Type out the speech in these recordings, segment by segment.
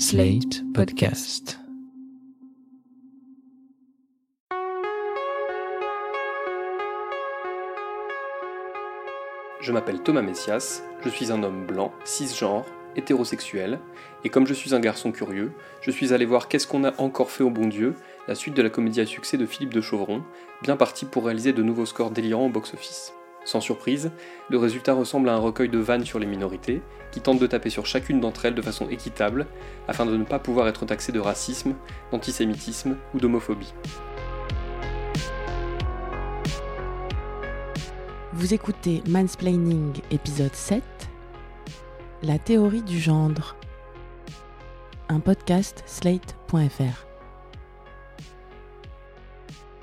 Slate Podcast. Je m'appelle Thomas Messias, je suis un homme blanc, cisgenre, hétérosexuel, et comme je suis un garçon curieux, je suis allé voir Qu'est-ce qu'on a encore fait au bon Dieu, la suite de la comédie à succès de Philippe de Chauvron, bien parti pour réaliser de nouveaux scores délirants au box-office. Sans surprise, le résultat ressemble à un recueil de vannes sur les minorités, qui tentent de taper sur chacune d'entre elles de façon équitable, afin de ne pas pouvoir être taxé de racisme, d'antisémitisme ou d'homophobie. Vous écoutez Mansplaining épisode 7 La théorie du gendre. Un podcast slate.fr.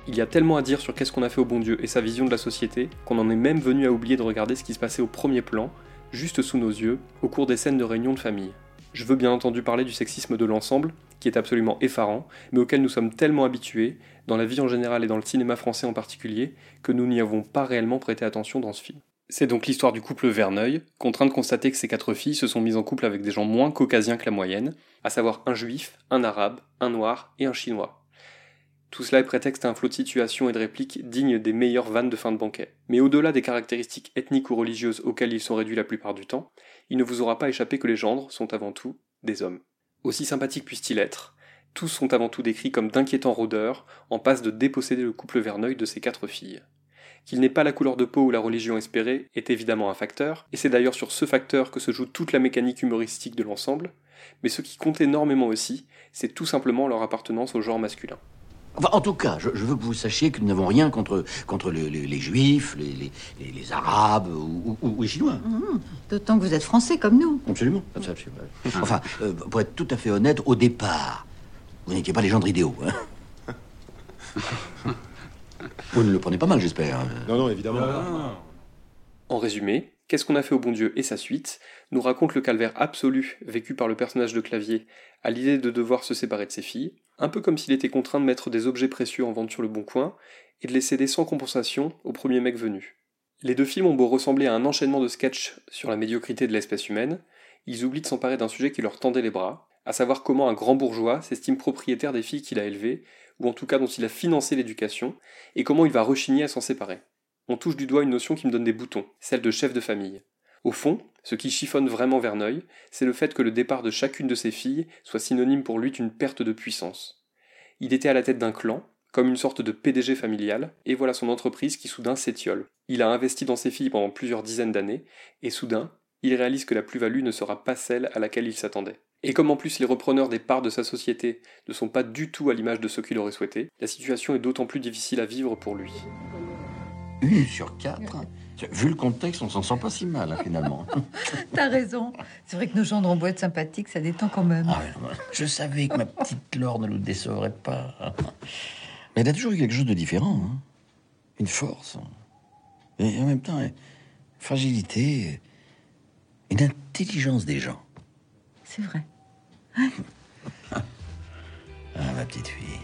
Il y a tellement à dire sur qu'est-ce qu'on a fait au bon Dieu et sa vision de la société qu'on en est même venu à oublier de regarder ce qui se passait au premier plan, juste sous nos yeux, au cours des scènes de réunion de famille. Je veux bien entendu parler du sexisme de l'ensemble, qui est absolument effarant, mais auquel nous sommes tellement habitués, dans la vie en général et dans le cinéma français en particulier, que nous n'y avons pas réellement prêté attention dans ce film. C'est donc l'histoire du couple Verneuil, contraint de constater que ces quatre filles se sont mises en couple avec des gens moins caucasiens que la moyenne, à savoir un juif, un arabe, un noir et un chinois. Tout cela est prétexte à un flot de situations et de répliques dignes des meilleures vannes de fin de banquet. Mais au-delà des caractéristiques ethniques ou religieuses auxquelles ils sont réduits la plupart du temps, il ne vous aura pas échappé que les gendres sont avant tout des hommes. Aussi sympathiques puissent-ils être, tous sont avant tout décrits comme d'inquiétants rôdeurs, en passe de déposséder le couple Verneuil de ses quatre filles. Qu'il n'ait pas la couleur de peau ou la religion espérée est évidemment un facteur, et c'est d'ailleurs sur ce facteur que se joue toute la mécanique humoristique de l'ensemble, mais ce qui compte énormément aussi, c'est tout simplement leur appartenance au genre masculin. Enfin, en tout cas, je, je veux que vous sachiez que nous n'avons rien contre, contre le- le- les juifs, les, les- arabes ou, ou- ou les chinois. Mmh, D'autant que vous êtes français comme nous. Absolument. absolument. Enfin, euh, pour être tout à fait honnête, au départ, vous n'étiez pas les gendres idéaux. hein. vous ne le prenez pas mal, j'espère. Non, non, évidemment. En résumé, Qu'est-ce qu'on a fait au bon Dieu et sa suite nous raconte le calvaire absolu vécu par le personnage de Clavier à l'idée de devoir se séparer de ses filles, un peu comme s'il était contraint de mettre des objets précieux en vente sur le bon coin et de les céder sans compensation au premier mec venu. Les deux films ont beau ressembler à un enchaînement de sketchs sur la médiocrité de l'espèce humaine, ils oublient de s'emparer d'un sujet qui leur tendait les bras, à savoir comment un grand bourgeois s'estime propriétaire des filles qu'il a élevées, ou en tout cas dont il a financé l'éducation, et comment il va rechigner à s'en séparer. On touche du doigt une notion qui me donne des boutons, celle de chef de famille. Au fond, ce qui chiffonne vraiment Verneuil, c'est le fait que le départ de chacune de ses filles soit synonyme pour lui d'une perte de puissance. Il était à la tête d'un clan, comme une sorte de PDG familial, et voilà son entreprise qui soudain s'étiole. Il a investi dans ses filles pendant plusieurs dizaines d'années, et soudain, il réalise que la plus-value ne sera pas celle à laquelle il s'attendait. Et comme en plus les repreneurs des parts de sa société ne sont pas du tout à l'image de ce qu'il aurait souhaité, la situation est d'autant plus difficile à vivre pour lui. Une sur quatre. Vu le contexte, on s'en sent pas si mal, hein, finalement. T'as raison. C'est vrai que nos gendres en boîte sympathiques, ça détend quand même. Ah je savais que ma petite Laure ne nous décevrait pas. Mais elle a toujours eu quelque chose de différent. hein. Une force. Et en même temps, une fragilité. Une intelligence des gens. C'est vrai. Ah, ma petite fille.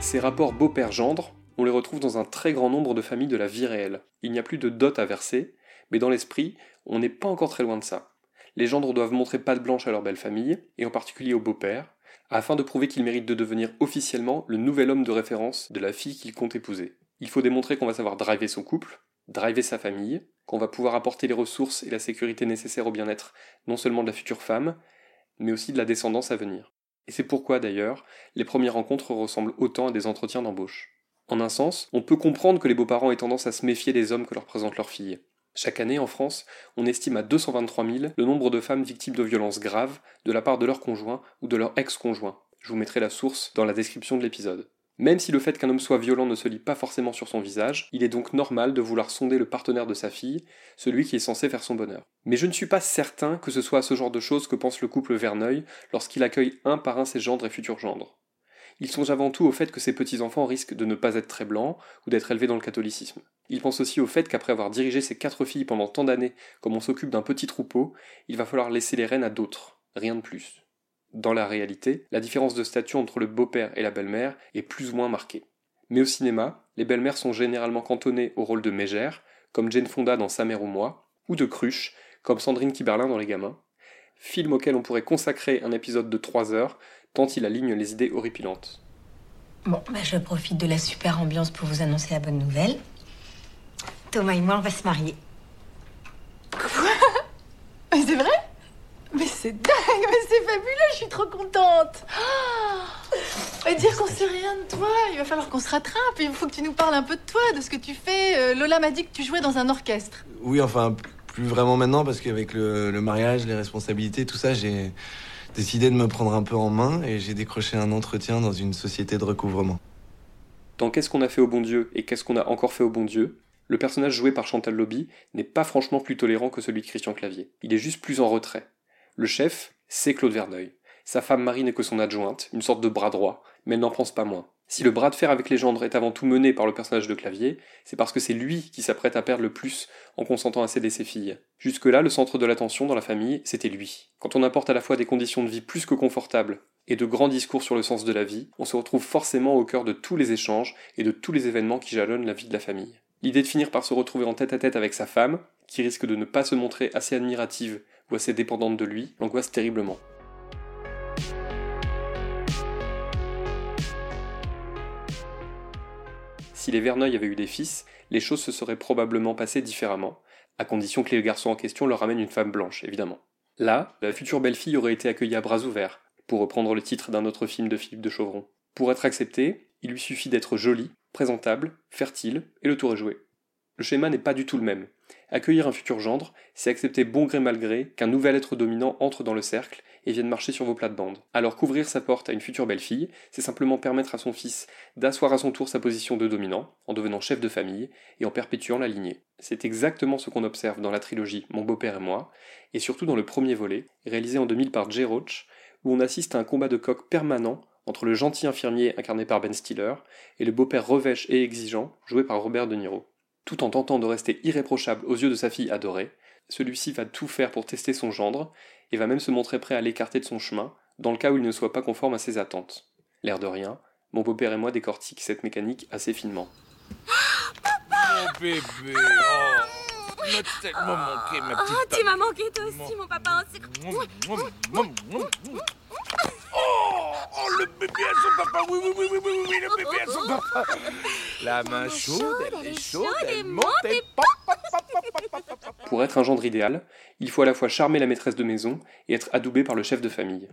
Ces rapports beau-père-gendre, on les retrouve dans un très grand nombre de familles de la vie réelle. Il n'y a plus de dot à verser, mais dans l'esprit, on n'est pas encore très loin de ça. Les gendres doivent montrer patte blanche à leur belle famille, et en particulier au beau-père, afin de prouver qu'ils méritent de devenir officiellement le nouvel homme de référence de la fille qu'ils comptent épouser. Il faut démontrer qu'on va savoir driver son couple, driver sa famille, qu'on va pouvoir apporter les ressources et la sécurité nécessaires au bien-être non seulement de la future femme, mais aussi de la descendance à venir. Et c'est pourquoi d'ailleurs, les premières rencontres ressemblent autant à des entretiens d'embauche. En un sens, on peut comprendre que les beaux-parents aient tendance à se méfier des hommes que leur présentent leurs filles. Chaque année, en France, on estime à 223 000 le nombre de femmes victimes de violences graves de la part de leur conjoint ou de leur ex-conjoint. Je vous mettrai la source dans la description de l'épisode. Même si le fait qu'un homme soit violent ne se lit pas forcément sur son visage, il est donc normal de vouloir sonder le partenaire de sa fille, celui qui est censé faire son bonheur. Mais je ne suis pas certain que ce soit à ce genre de choses que pense le couple Verneuil lorsqu'il accueille un par un ses gendres et futurs gendres. Il songe avant tout au fait que ses petits-enfants risquent de ne pas être très blancs ou d'être élevés dans le catholicisme. Il pense aussi au fait qu'après avoir dirigé ses quatre filles pendant tant d'années comme on s'occupe d'un petit troupeau, il va falloir laisser les rênes à d'autres, rien de plus. Dans la réalité, la différence de statut entre le beau-père et la belle-mère est plus ou moins marquée. Mais au cinéma, les belles-mères sont généralement cantonnées au rôle de mégère, comme Jane Fonda dans Sa mère ou moi, ou de cruche, comme Sandrine Kiberlin dans Les Gamins, film auquel on pourrait consacrer un épisode de 3 heures, tant il aligne les idées horripilantes. Bon, bah je profite de la super ambiance pour vous annoncer la bonne nouvelle. Thomas et moi, on va se marier. Mais c'est vrai? Mais c'est dingue, mais c'est fabuleux, je suis trop contente. Ah Et dire qu'on sait rien de toi, il va falloir qu'on se rattrape. Il faut que tu nous parles un peu de toi, de ce que tu fais. Euh, Lola m'a dit que tu jouais dans un orchestre. Oui, enfin, plus vraiment maintenant, parce qu'avec le, le mariage, les responsabilités, tout ça, j'ai décidé de me prendre un peu en main et j'ai décroché un entretien dans une société de recouvrement. Dans Qu'est-ce qu'on a fait au bon Dieu et Qu'est-ce qu'on a encore fait au bon Dieu, le personnage joué par Chantal Lobby n'est pas franchement plus tolérant que celui de Christian Clavier. Il est juste plus en retrait. Le chef, c'est Claude Verneuil. Sa femme Marie n'est que son adjointe, une sorte de bras droit, mais elle n'en pense pas moins. Si le bras de fer avec les gendres est avant tout mené par le personnage de Clavier, c'est parce que c'est lui qui s'apprête à perdre le plus en consentant à céder ses filles. Jusque-là, le centre de l'attention dans la famille, c'était lui. Quand on apporte à la fois des conditions de vie plus que confortables et de grands discours sur le sens de la vie, on se retrouve forcément au cœur de tous les échanges et de tous les événements qui jalonnent la vie de la famille. L'idée de finir par se retrouver en tête à tête avec sa femme, qui risque de ne pas se montrer assez admirative ou assez dépendante de lui, l'angoisse terriblement. Si les Verneuil avaient eu des fils, les choses se seraient probablement passées différemment, à condition que les garçons en question leur amènent une femme blanche, évidemment. Là, la future belle-fille aurait été accueillie à bras ouverts, pour reprendre le titre d'un autre film de Philippe de Chauvron. Pour être acceptée, il lui suffit d'être jolie, présentable, fertile, et le tour est joué. Le schéma n'est pas du tout le même. Accueillir un futur gendre, c'est accepter bon gré mal gré qu'un nouvel être dominant entre dans le cercle et vienne marcher sur vos plates-bandes. Alors qu'ouvrir sa porte à une future belle-fille, c'est simplement permettre à son fils d'asseoir à son tour sa position de dominant, en devenant chef de famille et en perpétuant la lignée. C'est exactement ce qu'on observe dans la trilogie Mon beau-père et moi, et surtout dans le premier volet, réalisé en 2000 par Jay Roach, où on assiste à un combat de coq permanent entre le gentil infirmier incarné par Ben Stiller et le beau-père revêche et exigeant joué par Robert De Niro. Tout en tentant de rester irréprochable aux yeux de sa fille adorée, celui-ci va tout faire pour tester son gendre et va même se montrer prêt à l'écarter de son chemin dans le cas où il ne soit pas conforme à ses attentes. L'air de rien, mon beau-père et moi décortiquent cette mécanique assez finement. Mon bébé, oh, tellement manqué, ma petite Oh, tu m'as manqué toi aussi, mon papa. C'est- Oh, oh, le bébé à son papa, oui, oui, oui, oui, oui, oui, le bébé à son papa. La main chaude, elle est chaude, elle monte et pop, pop, pop, pop, pop, pop, pop, pop. Pour être un gendre idéal, il faut à la fois charmer la maîtresse de maison et être adoubé par le chef de famille.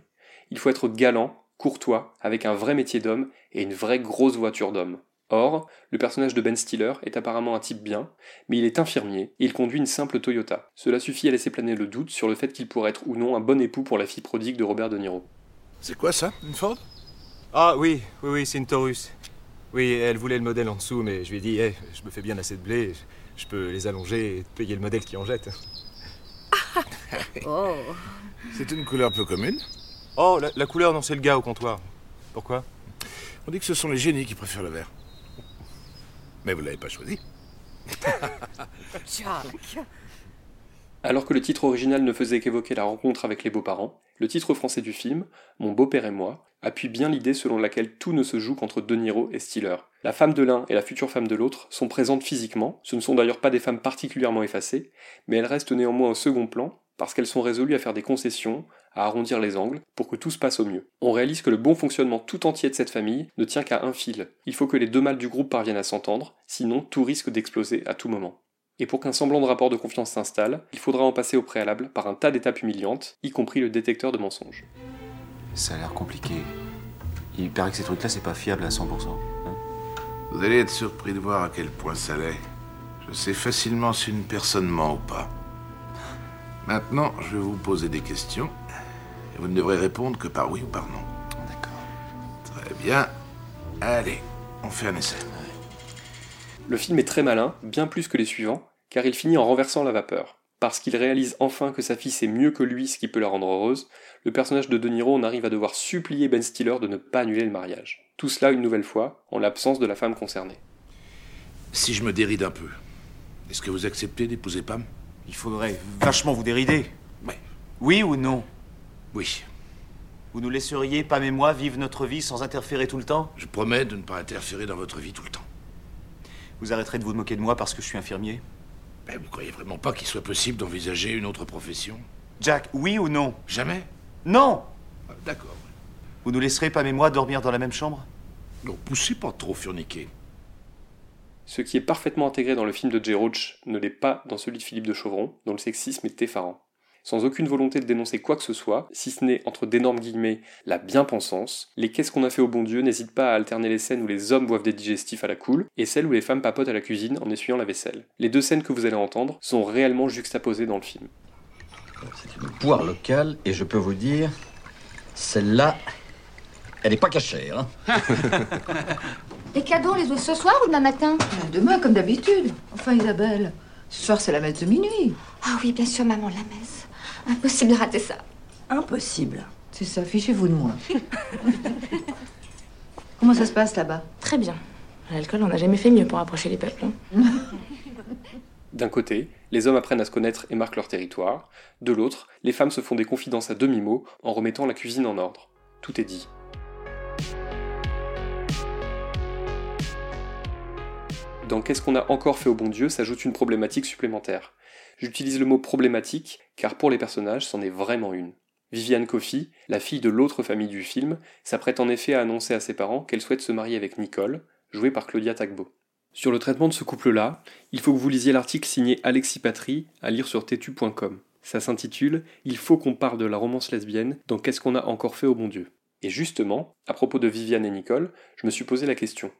Il faut être galant, courtois, avec un vrai métier d'homme et une vraie grosse voiture d'homme. Or, le personnage de Ben Stiller est apparemment un type bien, mais il est infirmier et il conduit une simple Toyota. Cela suffit à laisser planer le doute sur le fait qu'il pourrait être ou non un bon époux pour la fille prodigue de Robert De Niro. C'est quoi ça, une Ford? Ah oui, oui, oui, c'est une Taurus. Oui, elle voulait le modèle en dessous, mais je lui ai dit, Eh, je me fais bien assez de blé, je peux les allonger et te payer le modèle qui en jette. Oh. C'est une couleur peu commune. Oh, la, la couleur, non, c'est le gars au comptoir. Pourquoi? On dit que ce sont les génies qui préfèrent le vert. Mais vous l'avez pas choisi. Jack. Alors que le titre original ne faisait qu'évoquer la rencontre avec les beaux-parents, le titre français du film, Mon beau-père et moi, appuie bien l'idée selon laquelle tout ne se joue qu'entre De Niro et Stiller. La femme de l'un et la future femme de l'autre sont présentes physiquement, ce ne sont d'ailleurs pas des femmes particulièrement effacées, mais elles restent néanmoins au second plan parce qu'elles sont résolues à faire des concessions, à arrondir les angles, pour que tout se passe au mieux. On réalise que le bon fonctionnement tout entier de cette famille ne tient qu'à un fil. Il faut que les deux mâles du groupe parviennent à s'entendre, sinon tout risque d'exploser à tout moment. Et pour qu'un semblant de rapport de confiance s'installe, il faudra en passer au préalable par un tas d'étapes humiliantes, y compris le détecteur de mensonges. Ça a l'air compliqué. Il paraît que ces trucs-là, c'est pas fiable à 100%. hein. Vous allez être surpris de voir à quel point ça l'est. Je sais facilement si une personne ment ou pas. Maintenant, je vais vous poser des questions. Et vous ne devrez répondre que par oui ou par non. D'accord. Très bien. Allez, on fait un essai. Le film est très malin, bien plus que les suivants, car il finit en renversant la vapeur. Parce qu'il réalise enfin que sa fille sait mieux que lui ce qui peut la rendre heureuse, le personnage de De Niro en arrive à devoir supplier Ben Stiller de ne pas annuler le mariage. Tout cela une nouvelle fois, en l'absence de la femme concernée. Si je me déride un peu, est-ce que vous acceptez d'épouser Pam? Il faudrait vachement vous dérider. Ouais. Oui ou non? Oui. Vous nous laisseriez, Pam et moi, vivre notre vie sans interférer tout le temps? Je promets de ne pas interférer dans votre vie tout le temps. Vous arrêterez de vous moquer de moi parce que je suis infirmier? Mais vous croyez vraiment pas qu'il soit possible d'envisager une autre profession? Jack, oui ou non? Jamais? Non D'accord. Vous nous laisserez, Pam et moi, dormir dans la même chambre? Non, poussez pas trop, Furniquet. Ce qui est parfaitement intégré dans le film de Jay Roach ne l'est pas dans celui de Philippe de Chauvron, dont le sexisme est effarant. Sans aucune volonté de dénoncer quoi que ce soit, si ce n'est, entre d'énormes guillemets, la bien-pensance, les Qu'est-ce qu'on a fait au bon Dieu n'hésitent pas à alterner les scènes où les hommes boivent des digestifs à la cool et celles où les femmes papotent à la cuisine en essuyant la vaisselle. Les deux scènes que vous allez entendre sont réellement juxtaposées dans le film. C'est une poire locale et je peux vous dire, celle-là, elle n'est pas cachée. Hein Les cadeaux, on les ouvre ce soir ou demain matin? Demain, comme d'habitude. Enfin, Isabelle, ce soir, c'est la messe de minuit. Ah oui, bien sûr, maman, la messe. Impossible de rater ça. Impossible. C'est ça, fichez-vous de moi. Comment ça se passe là-bas? Très bien. À L'alcool, on n'a jamais fait mieux pour approcher les peuples. hein. D'un côté, les hommes apprennent à se connaître et marquent leur territoire. De l'autre, les femmes se font des confidences à demi-mot en remettant la cuisine en ordre. Tout est dit. Dans Qu'est-ce qu'on a encore fait au bon Dieu s'ajoute une problématique supplémentaire. J'utilise le mot problématique car pour les personnages, c'en est vraiment une. Viviane Coffey, la fille de l'autre famille du film, s'apprête en effet à annoncer à ses parents qu'elle souhaite se marier avec Nicole, jouée par Claudia Tagbo. Sur le traitement de ce couple-là, il faut que vous lisiez l'article signé Alexis Patry à lire sur tétu.com. Ça s'intitule Il faut qu'on parle de la romance lesbienne dans Qu'est-ce qu'on a encore fait au bon Dieu? Et justement, à propos de Viviane et Nicole, je me suis posé la question.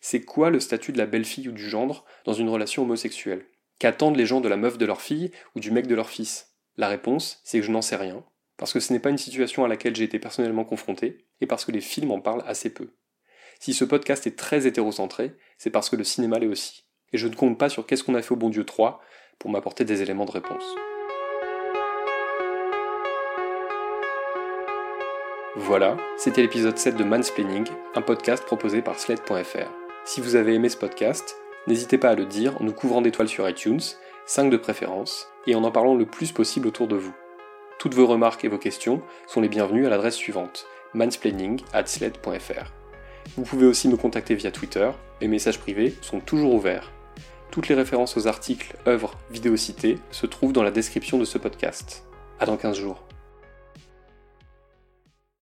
C'est quoi le statut de la belle-fille ou du gendre dans une relation homosexuelle? Qu'attendent les gens de la meuf de leur fille ou du mec de leur fils? La réponse, c'est que je n'en sais rien, parce que ce n'est pas une situation à laquelle j'ai été personnellement confronté, et parce que les films en parlent assez peu. Si ce podcast est très hétérocentré, c'est parce que le cinéma l'est aussi. Et je ne compte pas sur Qu'est-ce qu'on a fait au bon Dieu 3 pour m'apporter des éléments de réponse. Voilà, c'était l'épisode 7 de Mansplaining, un podcast proposé par Sled.fr. Si vous avez aimé ce podcast, n'hésitez pas à le dire en nous couvrant d'étoiles sur iTunes, 5 de préférence, et en en parlant le plus possible autour de vous. Toutes vos remarques et vos questions sont les bienvenues à l'adresse suivante mansplaining@sled.fr. Vous pouvez aussi me contacter via Twitter, les messages privés sont toujours ouverts. Toutes les références aux articles, œuvres, vidéos citées se trouvent dans la description de ce podcast. À dans 15 jours.